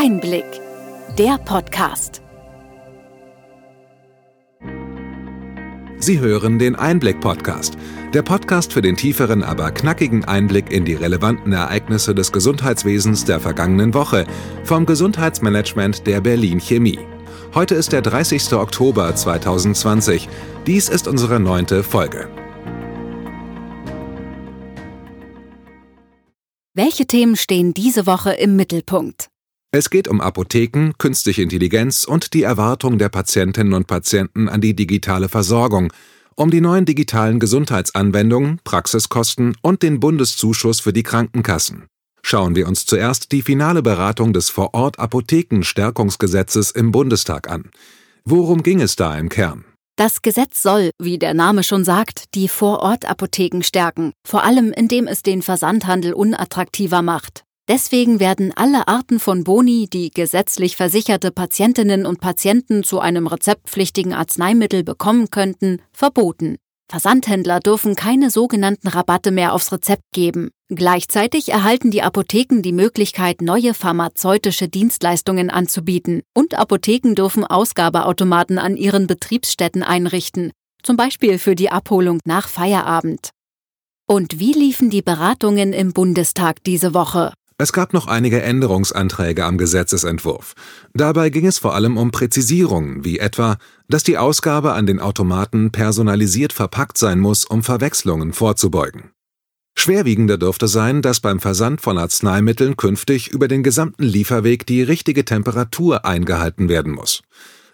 Einblick, der Podcast. Sie hören den Einblick-Podcast, der Podcast für den tieferen, aber knackigen Einblick in die relevanten Ereignisse des Gesundheitswesens der vergangenen Woche vom Gesundheitsmanagement der Berlin Chemie. Heute ist der 30. Oktober 2020. Dies ist unsere neunte Folge. Welche Themen stehen diese Woche im Mittelpunkt? Es geht um Apotheken, künstliche Intelligenz und die Erwartung der Patientinnen und Patienten an die digitale Versorgung, um die neuen digitalen Gesundheitsanwendungen, Praxiskosten und den Bundeszuschuss für die Krankenkassen. Schauen wir uns zuerst die finale Beratung des Vorort-Apothekenstärkungsgesetzes im Bundestag an. Worum ging es da im Kern? Das Gesetz soll, wie der Name schon sagt, die Vorortapotheken stärken, vor allem indem es den Versandhandel unattraktiver macht. Deswegen werden alle Arten von Boni, die gesetzlich versicherte Patientinnen und Patienten zu einem rezeptpflichtigen Arzneimittel bekommen könnten, verboten. Versandhändler dürfen keine sogenannten Rabatte mehr aufs Rezept geben. Gleichzeitig erhalten die Apotheken die Möglichkeit, neue pharmazeutische Dienstleistungen anzubieten. Und Apotheken dürfen Ausgabeautomaten an ihren Betriebsstätten einrichten, zum Beispiel für die Abholung nach Feierabend. Und wie liefen die Beratungen im Bundestag diese Woche? Es gab noch einige Änderungsanträge am Gesetzesentwurf. Dabei ging es vor allem um Präzisierungen, wie etwa, dass die Ausgabe an den Automaten personalisiert verpackt sein muss, um Verwechslungen vorzubeugen. Schwerwiegender dürfte sein, dass beim Versand von Arzneimitteln künftig über den gesamten Lieferweg die richtige Temperatur eingehalten werden muss.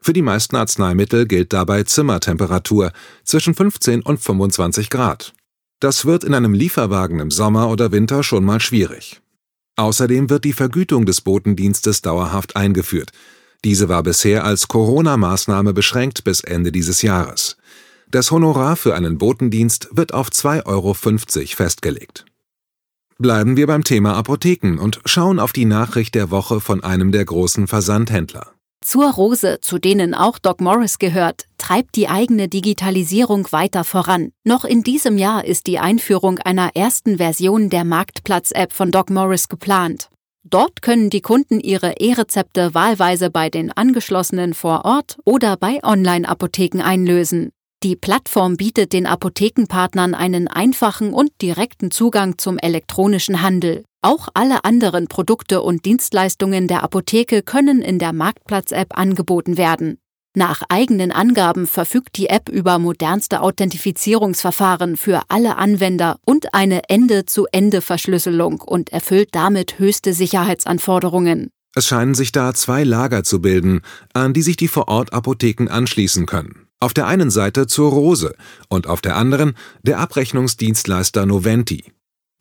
Für die meisten Arzneimittel gilt dabei Zimmertemperatur zwischen 15 und 25 Grad. Das wird in einem Lieferwagen im Sommer oder Winter schon mal schwierig. Außerdem wird die Vergütung des Botendienstes dauerhaft eingeführt. Diese war bisher als Corona-Maßnahme beschränkt bis Ende dieses Jahres. Das Honorar für einen Botendienst wird auf 2,50 Euro festgelegt. Bleiben wir beim Thema Apotheken und schauen auf die Nachricht der Woche von einem der großen Versandhändler. Zur Rose, zu denen auch Doc Morris gehört, treibt die eigene Digitalisierung weiter voran. Noch in diesem Jahr ist die Einführung einer ersten Version der Marktplatz-App von Doc Morris geplant. Dort können die Kunden ihre E-Rezepte wahlweise bei den angeschlossenen vor Ort oder bei Online-Apotheken einlösen. Die Plattform bietet den Apothekenpartnern einen einfachen und direkten Zugang zum elektronischen Handel. Auch alle anderen Produkte und Dienstleistungen der Apotheke können in der Marktplatz-App angeboten werden. Nach eigenen Angaben verfügt die App über modernste Authentifizierungsverfahren für alle Anwender und eine Ende-zu-Ende-Verschlüsselung und erfüllt damit höchste Sicherheitsanforderungen. Es scheinen sich da zwei Lager zu bilden, an die sich die Vorort-Apotheken anschließen können. Auf der einen Seite zur Rose und auf der anderen der Abrechnungsdienstleister Noventi.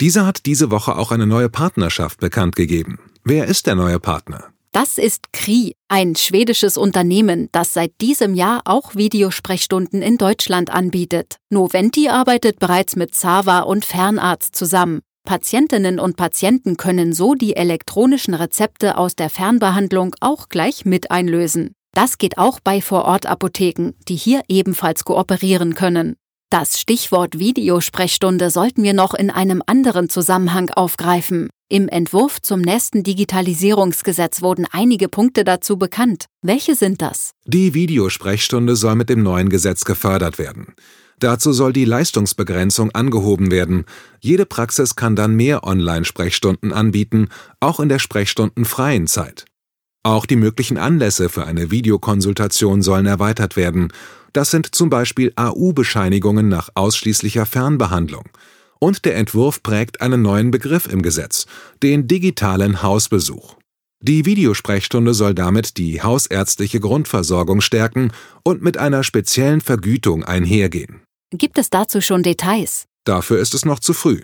Dieser hat diese Woche auch eine neue Partnerschaft bekannt gegeben. Wer ist der neue Partner? Das ist Kri, ein schwedisches Unternehmen, das seit diesem Jahr auch Videosprechstunden in Deutschland anbietet. Noventi arbeitet bereits mit Zava und Fernarzt zusammen. Patientinnen und Patienten können so die elektronischen Rezepte aus der Fernbehandlung auch gleich mit einlösen. Das geht auch bei Vorortapotheken, die hier ebenfalls kooperieren können. Das Stichwort Videosprechstunde sollten wir noch in einem anderen Zusammenhang aufgreifen. Im Entwurf zum nächsten Digitalisierungsgesetz wurden einige Punkte dazu bekannt. Welche sind das? Die Videosprechstunde soll mit dem neuen Gesetz gefördert werden. Dazu soll die Leistungsbegrenzung angehoben werden. Jede Praxis kann dann mehr Online-Sprechstunden anbieten, auch in der sprechstundenfreien Zeit. Auch die möglichen Anlässe für eine Videokonsultation sollen erweitert werden das sind zum Beispiel AU-Bescheinigungen nach ausschließlicher Fernbehandlung. Und der Entwurf prägt einen neuen Begriff im Gesetz, den digitalen Hausbesuch. Die Videosprechstunde soll damit die hausärztliche Grundversorgung stärken und mit einer speziellen Vergütung einhergehen. Gibt es dazu schon Details? Dafür ist es noch zu früh.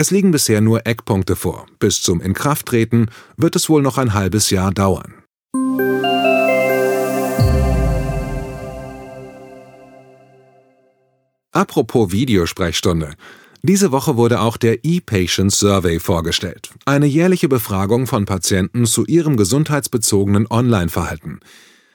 Es liegen bisher nur Eckpunkte vor. Bis zum Inkrafttreten wird es wohl noch ein halbes Jahr dauern. Apropos Videosprechstunde. Diese Woche wurde auch der E-Patient Survey vorgestellt, eine jährliche Befragung von Patienten zu ihrem gesundheitsbezogenen Online-Verhalten.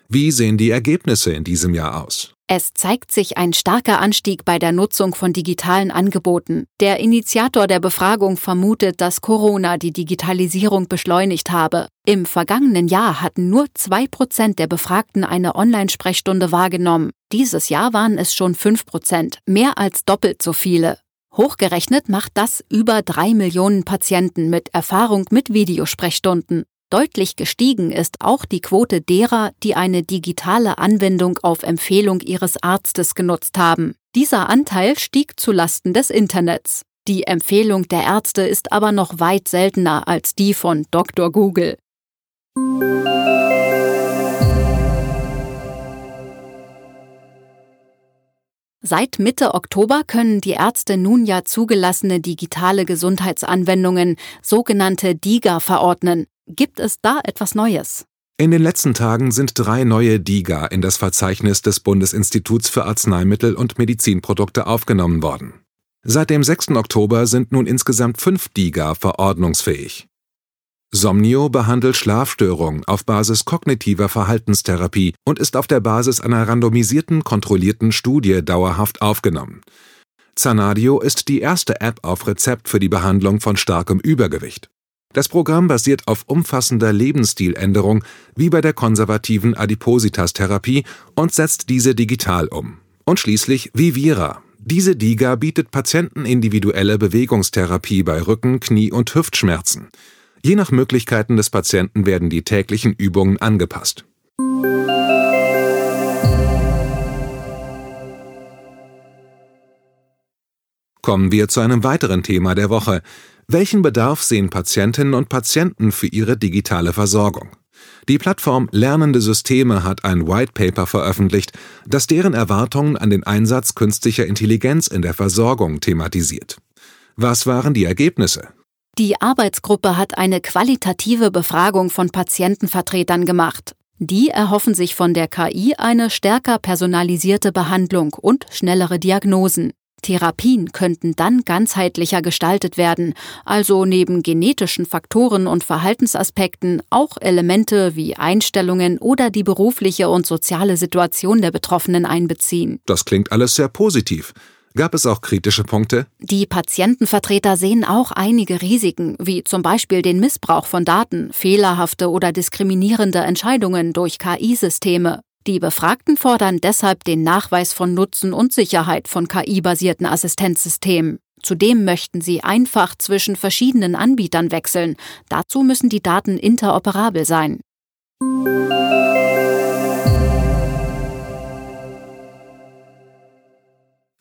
Wie sehen die Ergebnisse in diesem Jahr aus? Es zeigt sich ein starker Anstieg bei der Nutzung von digitalen Angeboten. Der Initiator der Befragung vermutet, dass Corona die Digitalisierung beschleunigt habe. Im vergangenen Jahr hatten nur zwei Prozent der Befragten eine Online-Sprechstunde wahrgenommen. Dieses Jahr waren es schon fünf Prozent, mehr als doppelt so viele. Hochgerechnet macht das über drei Millionen Patienten mit Erfahrung mit Videosprechstunden. Deutlich gestiegen ist auch die Quote derer, die eine digitale Anwendung auf Empfehlung ihres Arztes genutzt haben. Dieser Anteil stieg zu Lasten des Internets. Die Empfehlung der Ärzte ist aber noch weit seltener als die von Dr. Google. Seit Mitte Oktober können die Ärzte nun ja zugelassene digitale Gesundheitsanwendungen, sogenannte DIGA, verordnen. Gibt es da etwas Neues? In den letzten Tagen sind drei neue DIGA in das Verzeichnis des Bundesinstituts für Arzneimittel und Medizinprodukte aufgenommen worden. Seit dem 6. Oktober sind nun insgesamt fünf DIGA verordnungsfähig. Somnio behandelt Schlafstörungen auf Basis kognitiver Verhaltenstherapie und ist auf der Basis einer randomisierten, kontrollierten Studie dauerhaft aufgenommen. Zanadio ist die erste App auf Rezept für die Behandlung von starkem Übergewicht. Das Programm basiert auf umfassender Lebensstiländerung wie bei der konservativen Adipositas-Therapie und setzt diese digital um. Und schließlich Vivira. Diese DIGA bietet Patienten individuelle Bewegungstherapie bei Rücken-, Knie- und Hüftschmerzen. Je nach Möglichkeiten des Patienten werden die täglichen Übungen angepasst. Kommen wir zu einem weiteren Thema der Woche, welchen Bedarf sehen Patientinnen und Patienten für ihre digitale Versorgung? Die Plattform Lernende Systeme hat ein White Paper veröffentlicht, das deren Erwartungen an den Einsatz künstlicher Intelligenz in der Versorgung thematisiert. Was waren die Ergebnisse? Die Arbeitsgruppe hat eine qualitative Befragung von Patientenvertretern gemacht. Die erhoffen sich von der KI eine stärker personalisierte Behandlung und schnellere Diagnosen. Therapien könnten dann ganzheitlicher gestaltet werden, also neben genetischen Faktoren und Verhaltensaspekten auch Elemente wie Einstellungen oder die berufliche und soziale Situation der Betroffenen einbeziehen. Das klingt alles sehr positiv. Gab es auch kritische Punkte? Die Patientenvertreter sehen auch einige Risiken, wie zum Beispiel den Missbrauch von Daten, fehlerhafte oder diskriminierende Entscheidungen durch KI-Systeme. Die Befragten fordern deshalb den Nachweis von Nutzen und Sicherheit von KI-basierten Assistenzsystemen. Zudem möchten sie einfach zwischen verschiedenen Anbietern wechseln. Dazu müssen die Daten interoperabel sein.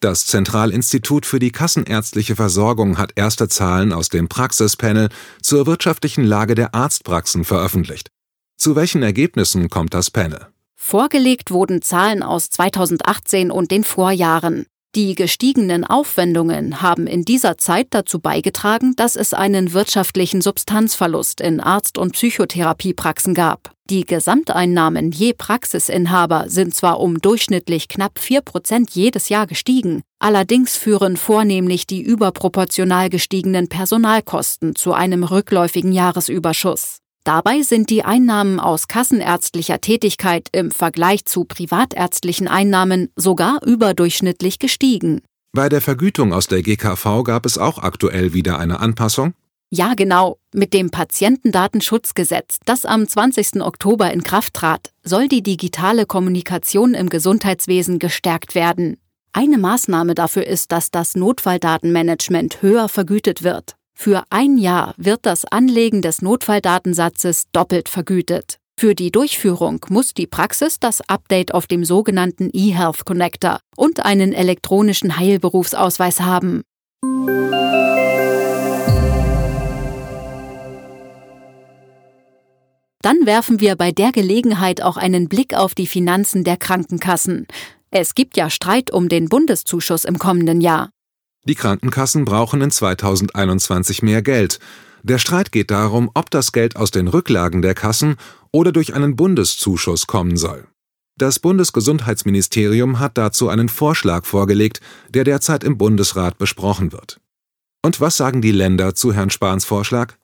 Das Zentralinstitut für die kassenärztliche Versorgung hat erste Zahlen aus dem Praxispanel zur wirtschaftlichen Lage der Arztpraxen veröffentlicht. Zu welchen Ergebnissen kommt das Panel? Vorgelegt wurden Zahlen aus 2018 und den Vorjahren. Die gestiegenen Aufwendungen haben in dieser Zeit dazu beigetragen, dass es einen wirtschaftlichen Substanzverlust in Arzt- und Psychotherapiepraxen gab. Die Gesamteinnahmen je Praxisinhaber sind zwar um durchschnittlich knapp 4 Prozent jedes Jahr gestiegen, allerdings führen vornehmlich die überproportional gestiegenen Personalkosten zu einem rückläufigen Jahresüberschuss. Dabei sind die Einnahmen aus kassenärztlicher Tätigkeit im Vergleich zu privatärztlichen Einnahmen sogar überdurchschnittlich gestiegen. Bei der Vergütung aus der GKV gab es auch aktuell wieder eine Anpassung? Ja, genau. Mit dem Patientendatenschutzgesetz, das am 20. Oktober in Kraft trat, soll die digitale Kommunikation im Gesundheitswesen gestärkt werden. Eine Maßnahme dafür ist, dass das Notfalldatenmanagement höher vergütet wird. Für ein Jahr wird das Anlegen des Notfalldatensatzes doppelt vergütet. Für die Durchführung muss die Praxis das Update auf dem sogenannten eHealth Connector und einen elektronischen Heilberufsausweis haben. Dann werfen wir bei der Gelegenheit auch einen Blick auf die Finanzen der Krankenkassen. Es gibt ja Streit um den Bundeszuschuss im kommenden Jahr. Die Krankenkassen brauchen in 2021 mehr Geld. Der Streit geht darum, ob das Geld aus den Rücklagen der Kassen oder durch einen Bundeszuschuss kommen soll. Das Bundesgesundheitsministerium hat dazu einen Vorschlag vorgelegt, der derzeit im Bundesrat besprochen wird. Und was sagen die Länder zu Herrn Spahns Vorschlag?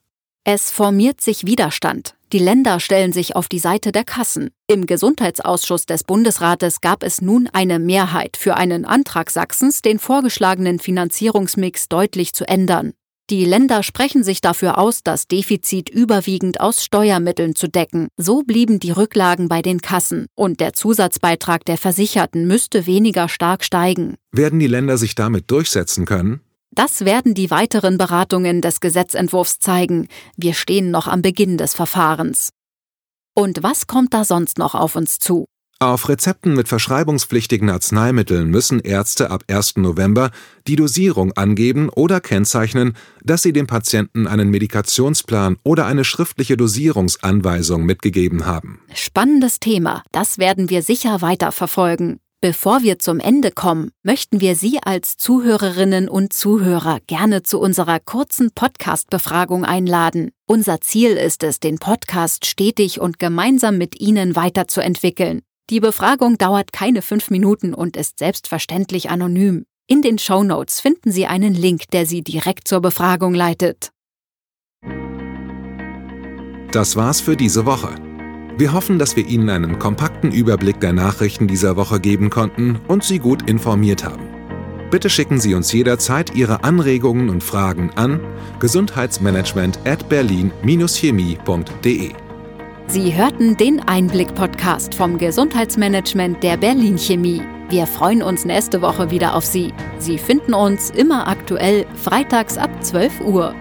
Es formiert sich Widerstand. Die Länder stellen sich auf die Seite der Kassen. Im Gesundheitsausschuss des Bundesrates gab es nun eine Mehrheit für einen Antrag Sachsens, den vorgeschlagenen Finanzierungsmix deutlich zu ändern. Die Länder sprechen sich dafür aus, das Defizit überwiegend aus Steuermitteln zu decken. So blieben die Rücklagen bei den Kassen und der Zusatzbeitrag der Versicherten müsste weniger stark steigen. Werden die Länder sich damit durchsetzen können? Das werden die weiteren Beratungen des Gesetzentwurfs zeigen. Wir stehen noch am Beginn des Verfahrens. Und was kommt da sonst noch auf uns zu? Auf Rezepten mit verschreibungspflichtigen Arzneimitteln müssen Ärzte ab 1. November die Dosierung angeben oder kennzeichnen, dass sie dem Patienten einen Medikationsplan oder eine schriftliche Dosierungsanweisung mitgegeben haben. Spannendes Thema, das werden wir sicher weiter verfolgen. Bevor wir zum Ende kommen, möchten wir Sie als Zuhörerinnen und Zuhörer gerne zu unserer kurzen Podcast-Befragung einladen. Unser Ziel ist es, den Podcast stetig und gemeinsam mit Ihnen weiterzuentwickeln. Die Befragung dauert keine fünf Minuten und ist selbstverständlich anonym. In den Show Notes finden Sie einen Link, der Sie direkt zur Befragung leitet. Das war's für diese Woche. Wir hoffen, dass wir Ihnen einen kompakten Überblick der Nachrichten dieser Woche geben konnten und Sie gut informiert haben. Bitte schicken Sie uns jederzeit Ihre Anregungen und Fragen an gesundheitsmanagement at berlin-chemie.de. Sie hörten den Einblick-Podcast vom Gesundheitsmanagement der Berlin Chemie. Wir freuen uns nächste Woche wieder auf Sie. Sie finden uns immer aktuell freitags ab 12 Uhr.